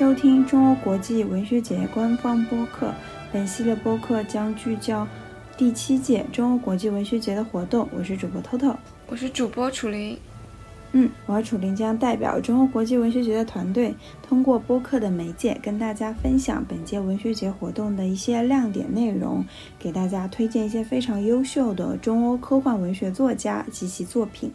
收听中欧国际文学节官方播客。本系列播客将聚焦第七届中欧国际文学节的活动。我是主播 Toto，我是主播楚林。嗯，我和楚林将代表中欧国际文学节的团队，通过播客的媒介，跟大家分享本届文学节活动的一些亮点内容，给大家推荐一些非常优秀的中欧科幻文学作家及其作品。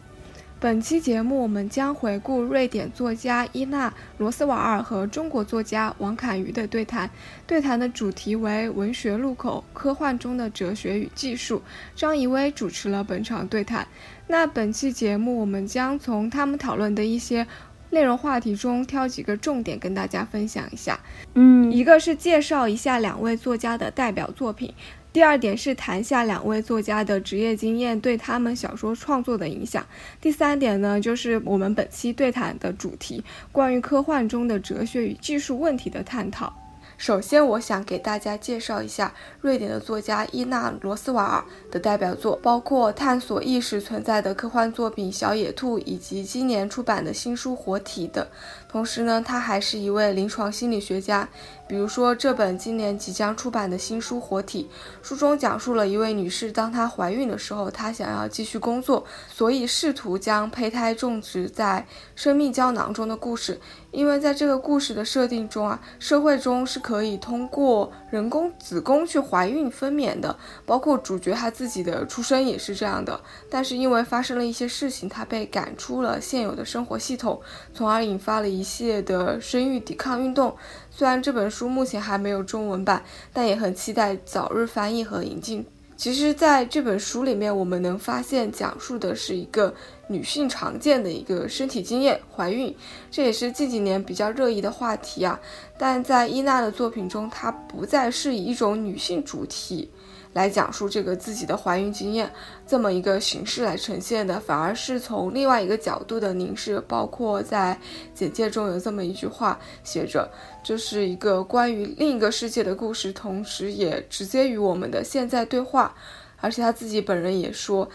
本期节目，我们将回顾瑞典作家伊娜·罗斯瓦尔和中国作家王侃瑜的对谈。对谈的主题为“文学路口：科幻中的哲学与技术”。张怡薇主持了本场对谈。那本期节目，我们将从他们讨论的一些内容话题中挑几个重点跟大家分享一下。嗯，一个是介绍一下两位作家的代表作品。第二点是谈下两位作家的职业经验对他们小说创作的影响。第三点呢，就是我们本期对谈的主题，关于科幻中的哲学与技术问题的探讨。首先，我想给大家介绍一下瑞典的作家伊纳·罗斯瓦尔的代表作，包括探索意识存在的科幻作品《小野兔》，以及今年出版的新书《活体》等。同时呢，他还是一位临床心理学家。比如说，这本今年即将出版的新书《活体》，书中讲述了一位女士，当她怀孕的时候，她想要继续工作，所以试图将胚胎种植在生命胶囊中的故事。因为在这个故事的设定中啊，社会中是可以通过人工子宫去怀孕分娩的，包括主角她自己的出生也是这样的。但是因为发生了一些事情，她被赶出了现有的生活系统，从而引发了一系列的生育抵抗运动。虽然这本书书目前还没有中文版，但也很期待早日翻译和引进。其实，在这本书里面，我们能发现讲述的是一个女性常见的一个身体经验——怀孕，这也是近几年比较热议的话题啊。但在伊娜的作品中，她不再是以一种女性主题。来讲述这个自己的怀孕经验，这么一个形式来呈现的，反而是从另外一个角度的凝视。包括在简介中有这么一句话写着，这是一个关于另一个世界的故事，同时也直接与我们的现在对话。而且他自己本人也说。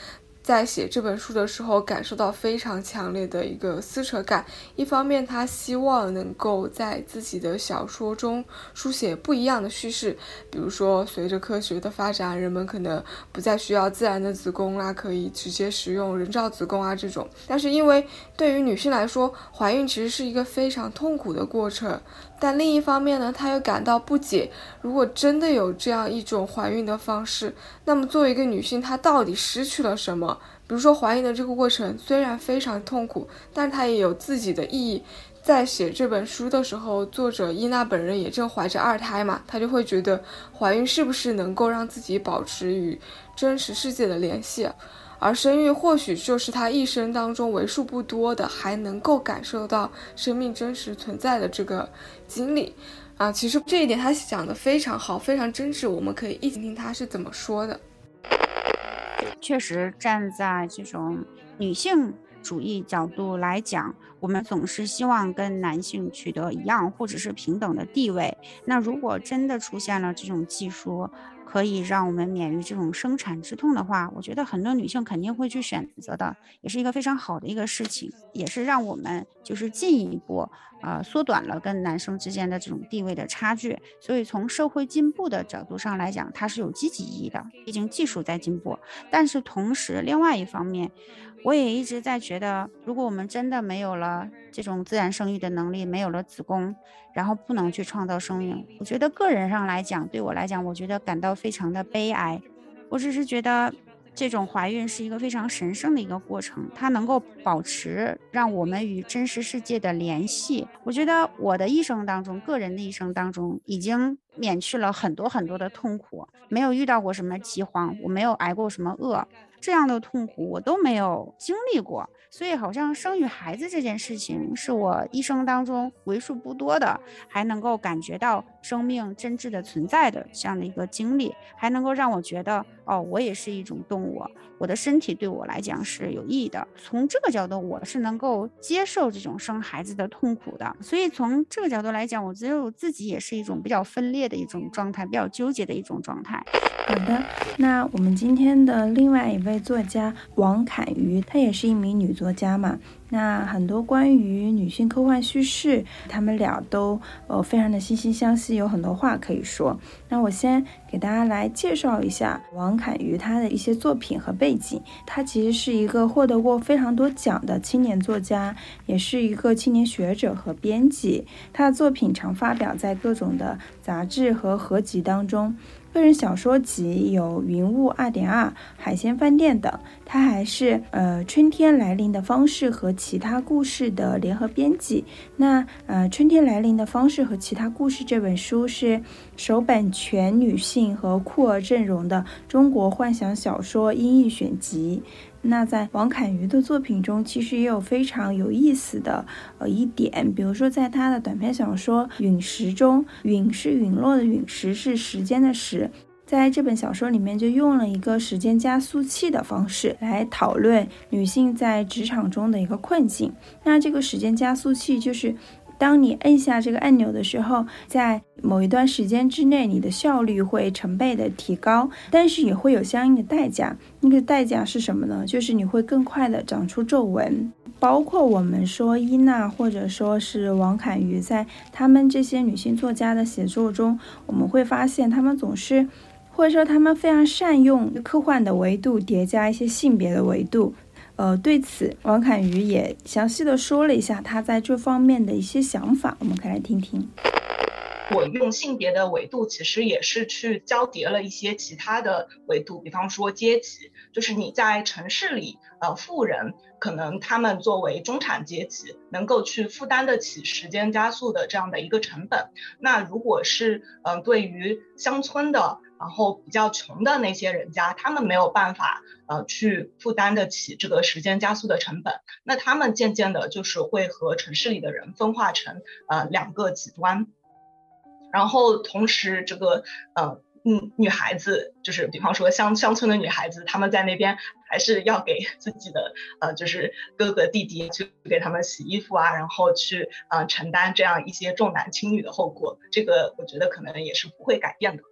在写这本书的时候，感受到非常强烈的一个撕扯感。一方面，他希望能够在自己的小说中书写不一样的叙事，比如说，随着科学的发展，人们可能不再需要自然的子宫啦，可以直接使用人造子宫啊这种。但是，因为对于女性来说，怀孕其实是一个非常痛苦的过程。但另一方面呢，她又感到不解。如果真的有这样一种怀孕的方式，那么作为一个女性，她到底失去了什么？比如说，怀孕的这个过程虽然非常痛苦，但她也有自己的意义。在写这本书的时候，作者伊娜本人也正怀着二胎嘛，她就会觉得怀孕是不是能够让自己保持与真实世界的联系？而生育或许就是他一生当中为数不多的还能够感受到生命真实存在的这个经历啊！其实这一点他讲的非常好，非常真挚，我们可以一起听他是怎么说的。确实，站在这种女性主义角度来讲，我们总是希望跟男性取得一样或者是平等的地位。那如果真的出现了这种技术，可以让我们免于这种生产之痛的话，我觉得很多女性肯定会去选择的，也是一个非常好的一个事情，也是让我们就是进一步啊缩短了跟男生之间的这种地位的差距。所以从社会进步的角度上来讲，它是有积极意义的，毕竟技术在进步。但是同时，另外一方面，我也一直在觉得，如果我们真的没有了这种自然生育的能力，没有了子宫，然后不能去创造生命，我觉得个人上来讲，对我来讲，我觉得感到非常的悲哀。我只是觉得，这种怀孕是一个非常神圣的一个过程，它能够保持让我们与真实世界的联系。我觉得我的一生当中，个人的一生当中，已经免去了很多很多的痛苦，没有遇到过什么饥荒，我没有挨过什么饿。这样的痛苦我都没有经历过，所以好像生育孩子这件事情是我一生当中为数不多的，还能够感觉到生命真挚的存在的这样的一个经历，还能够让我觉得哦，我也是一种动物，我的身体对我来讲是有益的。从这个角度，我是能够接受这种生孩子的痛苦的。所以从这个角度来讲，我觉得我自己也是一种比较分裂的一种状态，比较纠结的一种状态。好的，那我们今天的另外一位作家王侃瑜，她也是一名女作家嘛。那很多关于女性科幻叙事，他们俩都呃非常的惺惺相惜，有很多话可以说。那我先给大家来介绍一下王侃瑜他的一些作品和背景。他其实是一个获得过非常多奖的青年作家，也是一个青年学者和编辑。他的作品常发表在各种的杂志和合集当中。个人小说集有《云雾二点二》《海鲜饭店》等，他还是呃《春天来临的方式和其他故事》的联合编辑。那呃《春天来临的方式和其他故事》这本书是首本全女性和酷儿阵容的中国幻想小说英译选集。那在王侃瑜的作品中，其实也有非常有意思的呃一点，比如说在他的短篇小说《陨石》中，陨是陨落的陨石是时间的时，在这本小说里面就用了一个时间加速器的方式来讨论女性在职场中的一个困境。那这个时间加速器就是。当你摁下这个按钮的时候，在某一段时间之内，你的效率会成倍的提高，但是也会有相应的代价。那个代价是什么呢？就是你会更快的长出皱纹。包括我们说伊娜或者说是王侃瑜，在他们这些女性作家的写作中，我们会发现他们总是，或者说他们非常善用科幻的维度叠加一些性别的维度。呃，对此，王侃瑜也详细的说了一下他在这方面的一些想法，我们可以来听听。我用性别的维度，其实也是去交叠了一些其他的维度，比方说阶级，就是你在城市里，呃，富人可能他们作为中产阶级，能够去负担得起时间加速的这样的一个成本。那如果是，嗯，对于乡村的。然后比较穷的那些人家，他们没有办法呃去负担得起这个时间加速的成本，那他们渐渐的就是会和城市里的人分化成呃两个极端。然后同时这个呃嗯女孩子就是比方说乡乡村的女孩子，她们在那边还是要给自己的呃就是哥哥弟弟去给他们洗衣服啊，然后去呃承担这样一些重男轻女的后果，这个我觉得可能也是不会改变的。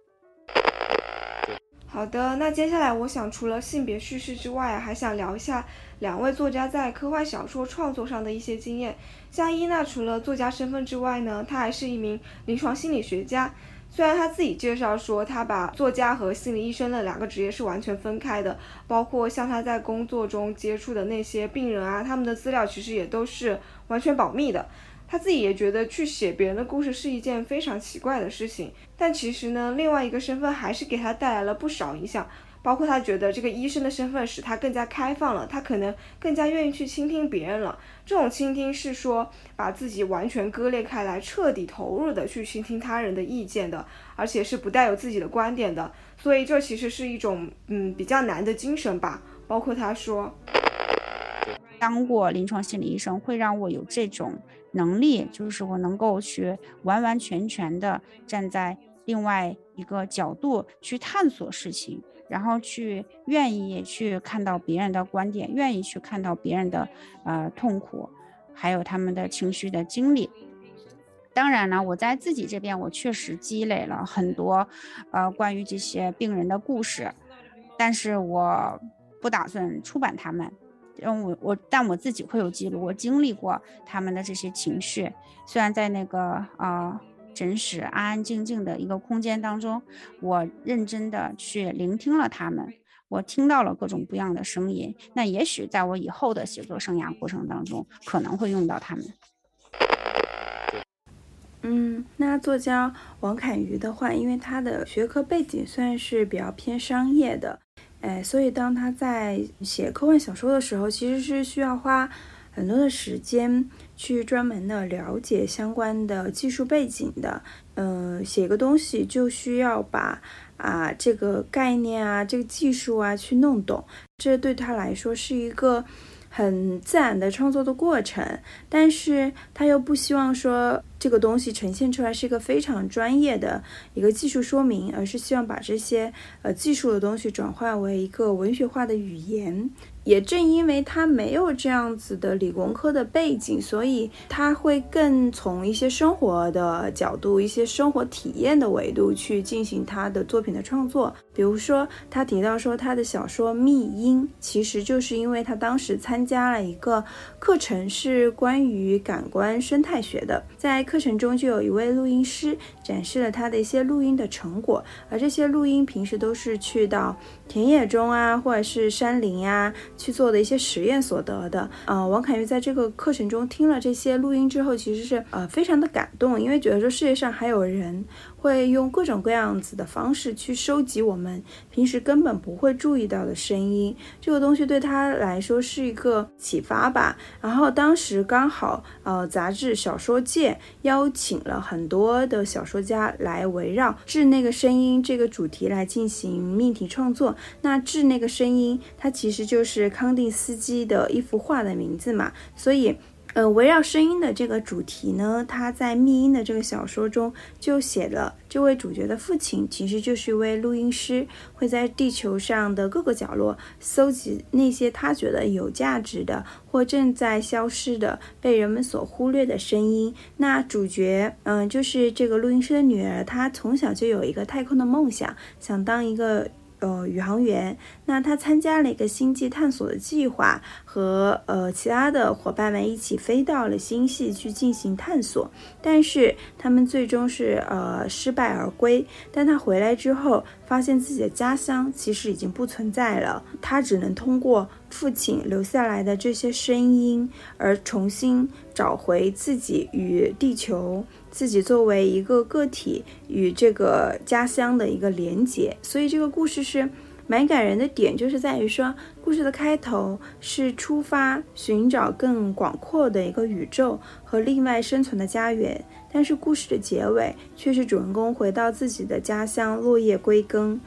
好的，那接下来我想除了性别叙事之外，还想聊一下两位作家在科幻小说创作上的一些经验。像伊娜，除了作家身份之外呢，她还是一名临床心理学家。虽然她自己介绍说，她把作家和心理医生的两个职业是完全分开的，包括像她在工作中接触的那些病人啊，他们的资料其实也都是完全保密的。他自己也觉得去写别人的故事是一件非常奇怪的事情，但其实呢，另外一个身份还是给他带来了不少影响，包括他觉得这个医生的身份使他更加开放了，他可能更加愿意去倾听别人了。这种倾听是说把自己完全割裂开来，彻底投入的去倾听他人的意见的，而且是不带有自己的观点的。所以这其实是一种嗯比较难的精神吧。包括他说，当过临床心理医生会让我有这种。能力就是我能够去完完全全的站在另外一个角度去探索事情，然后去愿意去看到别人的观点，愿意去看到别人的呃痛苦，还有他们的情绪的经历。当然了，我在自己这边我确实积累了很多呃关于这些病人的故事，但是我不打算出版他们。嗯，我我，但我自己会有记录，我经历过他们的这些情绪。虽然在那个啊诊室安安静静的一个空间当中，我认真的去聆听了他们，我听到了各种不一样的声音。那也许在我以后的写作生涯过程当中，可能会用到他们。嗯，那作家王侃瑜的话，因为他的学科背景算是比较偏商业的。哎，所以当他在写科幻小说的时候，其实是需要花很多的时间去专门的了解相关的技术背景的。嗯，写一个东西就需要把啊这个概念啊、这个技术啊去弄懂，这对他来说是一个很自然的创作的过程。但是他又不希望说这个东西呈现出来是一个非常专业的一个技术说明，而是希望把这些呃技术的东西转化为一个文学化的语言。也正因为他没有这样子的理工科的背景，所以他会更从一些生活的角度、一些生活体验的维度去进行他的作品的创作。比如说，他提到说他的小说《密音》，其实就是因为他当时参加了一个课程，是关于感官生态学的。在课程中，就有一位录音师展示了他的一些录音的成果，而这些录音平时都是去到田野中啊，或者是山林呀。去做的一些实验所得的，呃，王凯玉在这个课程中听了这些录音之后，其实是呃非常的感动，因为觉得说世界上还有人会用各种各样子的方式去收集我们平时根本不会注意到的声音，这个东西对他来说是一个启发吧。然后当时刚好呃杂志小说界邀请了很多的小说家来围绕治那个声音这个主题来进行命题创作，那治那个声音它其实就是。康定斯基的一幅画的名字嘛，所以，呃，围绕声音的这个主题呢，他在《密音》的这个小说中就写了，这位主角的父亲其实就是一位录音师，会在地球上的各个角落搜集那些他觉得有价值的或正在消失的、被人们所忽略的声音。那主角，嗯，就是这个录音师的女儿，她从小就有一个太空的梦想，想当一个。呃，宇航员，那他参加了一个星际探索的计划，和呃其他的伙伴们一起飞到了星系去进行探索，但是他们最终是呃失败而归。但他回来之后，发现自己的家乡其实已经不存在了，他只能通过父亲留下来的这些声音，而重新找回自己与地球。自己作为一个个体与这个家乡的一个连结，所以这个故事是蛮感人的点，就是在于说，故事的开头是出发寻找更广阔的一个宇宙和另外生存的家园，但是故事的结尾却是主人公回到自己的家乡，落叶归根。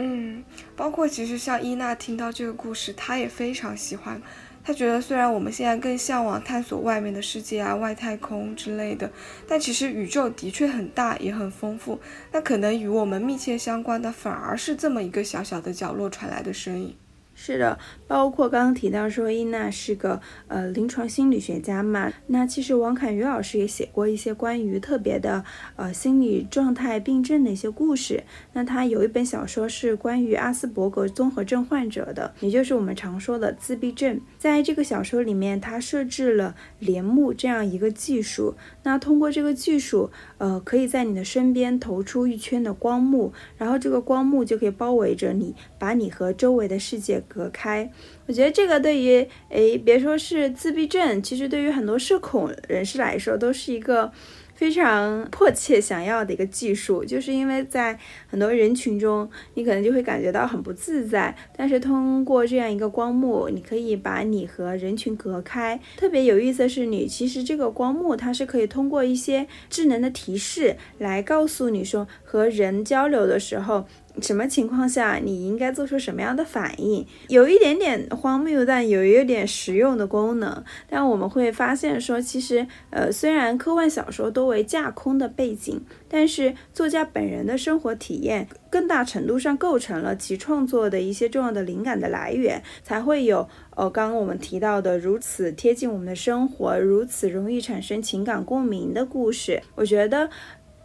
嗯，包括其实像伊娜听到这个故事，她也非常喜欢。她觉得，虽然我们现在更向往探索外面的世界啊、外太空之类的，但其实宇宙的确很大，也很丰富。那可能与我们密切相关的，反而是这么一个小小的角落传来的声音。是的，包括刚刚提到说伊娜是个呃临床心理学家嘛，那其实王侃宇老师也写过一些关于特别的呃心理状态病症的一些故事。那他有一本小说是关于阿斯伯格综合症患者的，也就是我们常说的自闭症。在这个小说里面，他设置了帘幕这样一个技术，那通过这个技术，呃，可以在你的身边投出一圈的光幕，然后这个光幕就可以包围着你，把你和周围的世界。隔开，我觉得这个对于诶，别说是自闭症，其实对于很多社恐人士来说，都是一个非常迫切想要的一个技术。就是因为在很多人群中，你可能就会感觉到很不自在，但是通过这样一个光幕，你可以把你和人群隔开。特别有意思的是，你其实这个光幕它是可以通过一些智能的提示来告诉你说，和人交流的时候。什么情况下你应该做出什么样的反应？有一点点荒谬，但有一点实用的功能。但我们会发现说，其实，呃，虽然科幻小说都为架空的背景，但是作家本人的生活体验，更大程度上构成了其创作的一些重要的灵感的来源，才会有，呃，刚刚我们提到的如此贴近我们的生活，如此容易产生情感共鸣的故事。我觉得。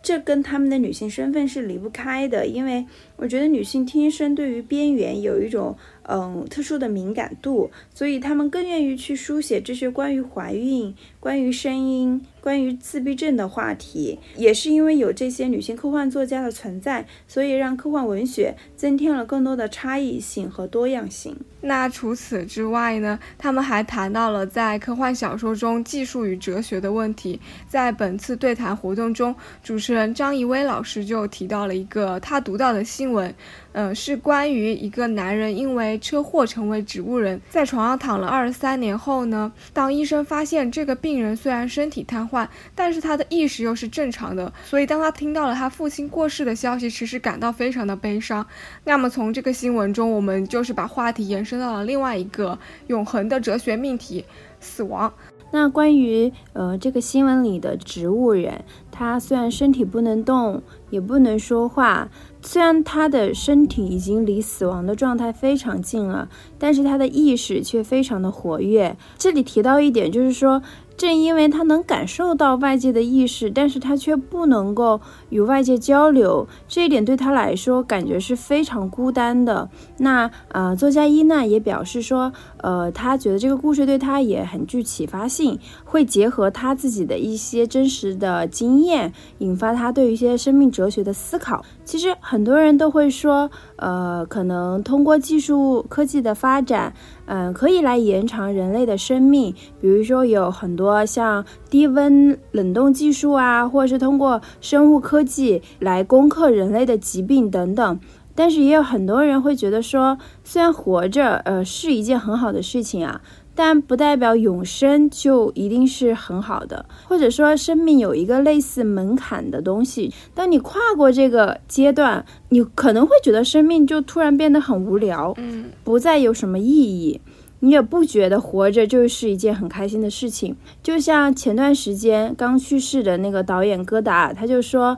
这跟他们的女性身份是离不开的，因为我觉得女性天生对于边缘有一种嗯特殊的敏感度，所以她们更愿意去书写这些关于怀孕、关于声音。关于自闭症的话题，也是因为有这些女性科幻作家的存在，所以让科幻文学增添了更多的差异性和多样性。那除此之外呢？他们还谈到了在科幻小说中技术与哲学的问题。在本次对谈活动中，主持人张怡薇老师就提到了一个他读到的新闻。嗯，是关于一个男人因为车祸成为植物人，在床上躺了二十三年后呢，当医生发现这个病人虽然身体瘫痪，但是他的意识又是正常的，所以当他听到了他父亲过世的消息，其实感到非常的悲伤。那么从这个新闻中，我们就是把话题延伸到了另外一个永恒的哲学命题——死亡。那关于呃这个新闻里的植物人，他虽然身体不能动，也不能说话，虽然他的身体已经离死亡的状态非常近了，但是他的意识却非常的活跃。这里提到一点，就是说。正因为他能感受到外界的意识，但是他却不能够与外界交流，这一点对他来说感觉是非常孤单的。那呃，作家伊娜也表示说，呃，他觉得这个故事对他也很具启发性，会结合他自己的一些真实的经验，引发他对一些生命哲学的思考。其实很多人都会说，呃，可能通过技术科技的发展。嗯，可以来延长人类的生命，比如说有很多像低温冷冻技术啊，或者是通过生物科技来攻克人类的疾病等等。但是也有很多人会觉得说，虽然活着，呃，是一件很好的事情啊。但不代表永生就一定是很好的，或者说生命有一个类似门槛的东西。当你跨过这个阶段，你可能会觉得生命就突然变得很无聊，嗯，不再有什么意义。你也不觉得活着就是一件很开心的事情。就像前段时间刚去世的那个导演戈达，他就说：“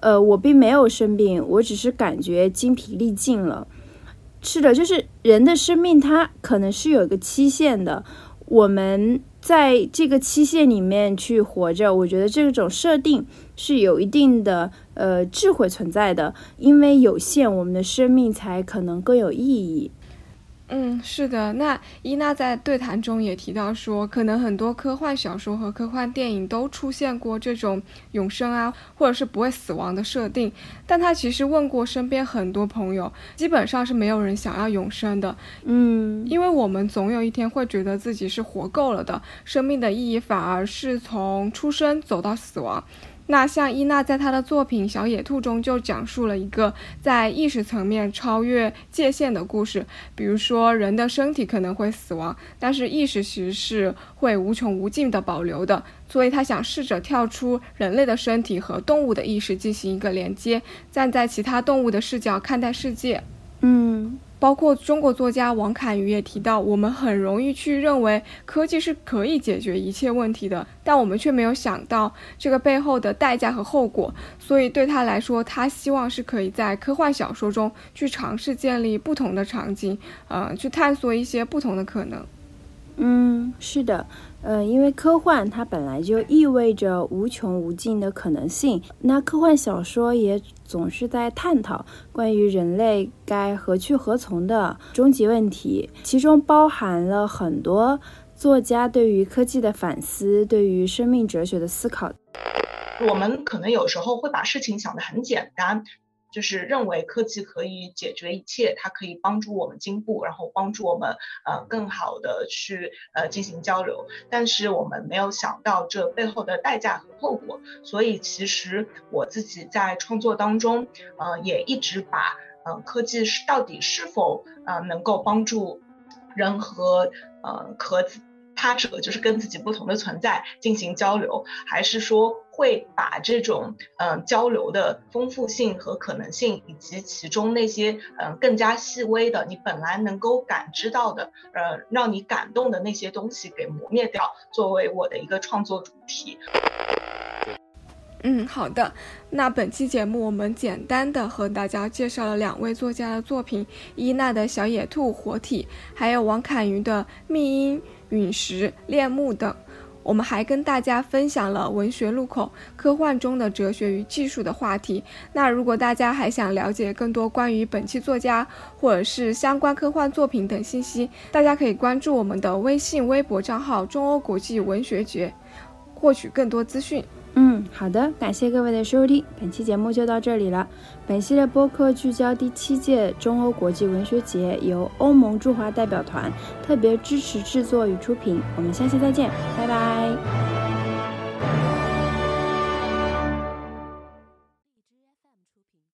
呃，我并没有生病，我只是感觉精疲力尽了。”是的，就是人的生命，它可能是有一个期限的。我们在这个期限里面去活着，我觉得这种设定是有一定的呃智慧存在的。因为有限，我们的生命才可能更有意义。嗯，是的。那伊娜在对谈中也提到说，可能很多科幻小说和科幻电影都出现过这种永生啊，或者是不会死亡的设定。但她其实问过身边很多朋友，基本上是没有人想要永生的。嗯，因为我们总有一天会觉得自己是活够了的，生命的意义反而是从出生走到死亡。那像伊娜在她的作品《小野兔》中就讲述了一个在意识层面超越界限的故事，比如说人的身体可能会死亡，但是意识其实是会无穷无尽的保留的，所以他想试着跳出人类的身体和动物的意识进行一个连接，站在其他动物的视角看待世界。嗯。包括中国作家王侃宇也提到，我们很容易去认为科技是可以解决一切问题的，但我们却没有想到这个背后的代价和后果。所以对他来说，他希望是可以在科幻小说中去尝试建立不同的场景，呃，去探索一些不同的可能。嗯，是的。呃，因为科幻它本来就意味着无穷无尽的可能性，那科幻小说也总是在探讨关于人类该何去何从的终极问题，其中包含了很多作家对于科技的反思，对于生命哲学的思考。我们可能有时候会把事情想得很简单。就是认为科技可以解决一切，它可以帮助我们进步，然后帮助我们呃更好的去呃进行交流。但是我们没有想到这背后的代价和后果。所以其实我自己在创作当中，呃也一直把呃科技是到底是否呃能够帮助人和呃和他者，就是跟自己不同的存在进行交流，还是说？会把这种嗯交流的丰富性和可能性，以及其中那些嗯更加细微的你本来能够感知到的，呃让你感动的那些东西给磨灭掉，作为我的一个创作主题。嗯，好的。那本期节目我们简单的和大家介绍了两位作家的作品：伊娜的小野兔、活体，还有王侃瑜的密音、陨石、恋木等。我们还跟大家分享了文学路口科幻中的哲学与技术的话题。那如果大家还想了解更多关于本期作家或者是相关科幻作品等信息，大家可以关注我们的微信、微博账号“中欧国际文学节”，获取更多资讯。嗯，好的，感谢各位的收听，本期节目就到这里了。本系列播客聚焦第七届中欧国际文学节，由欧盟驻华代表团特别支持制作与出品。我们下期再见，拜拜。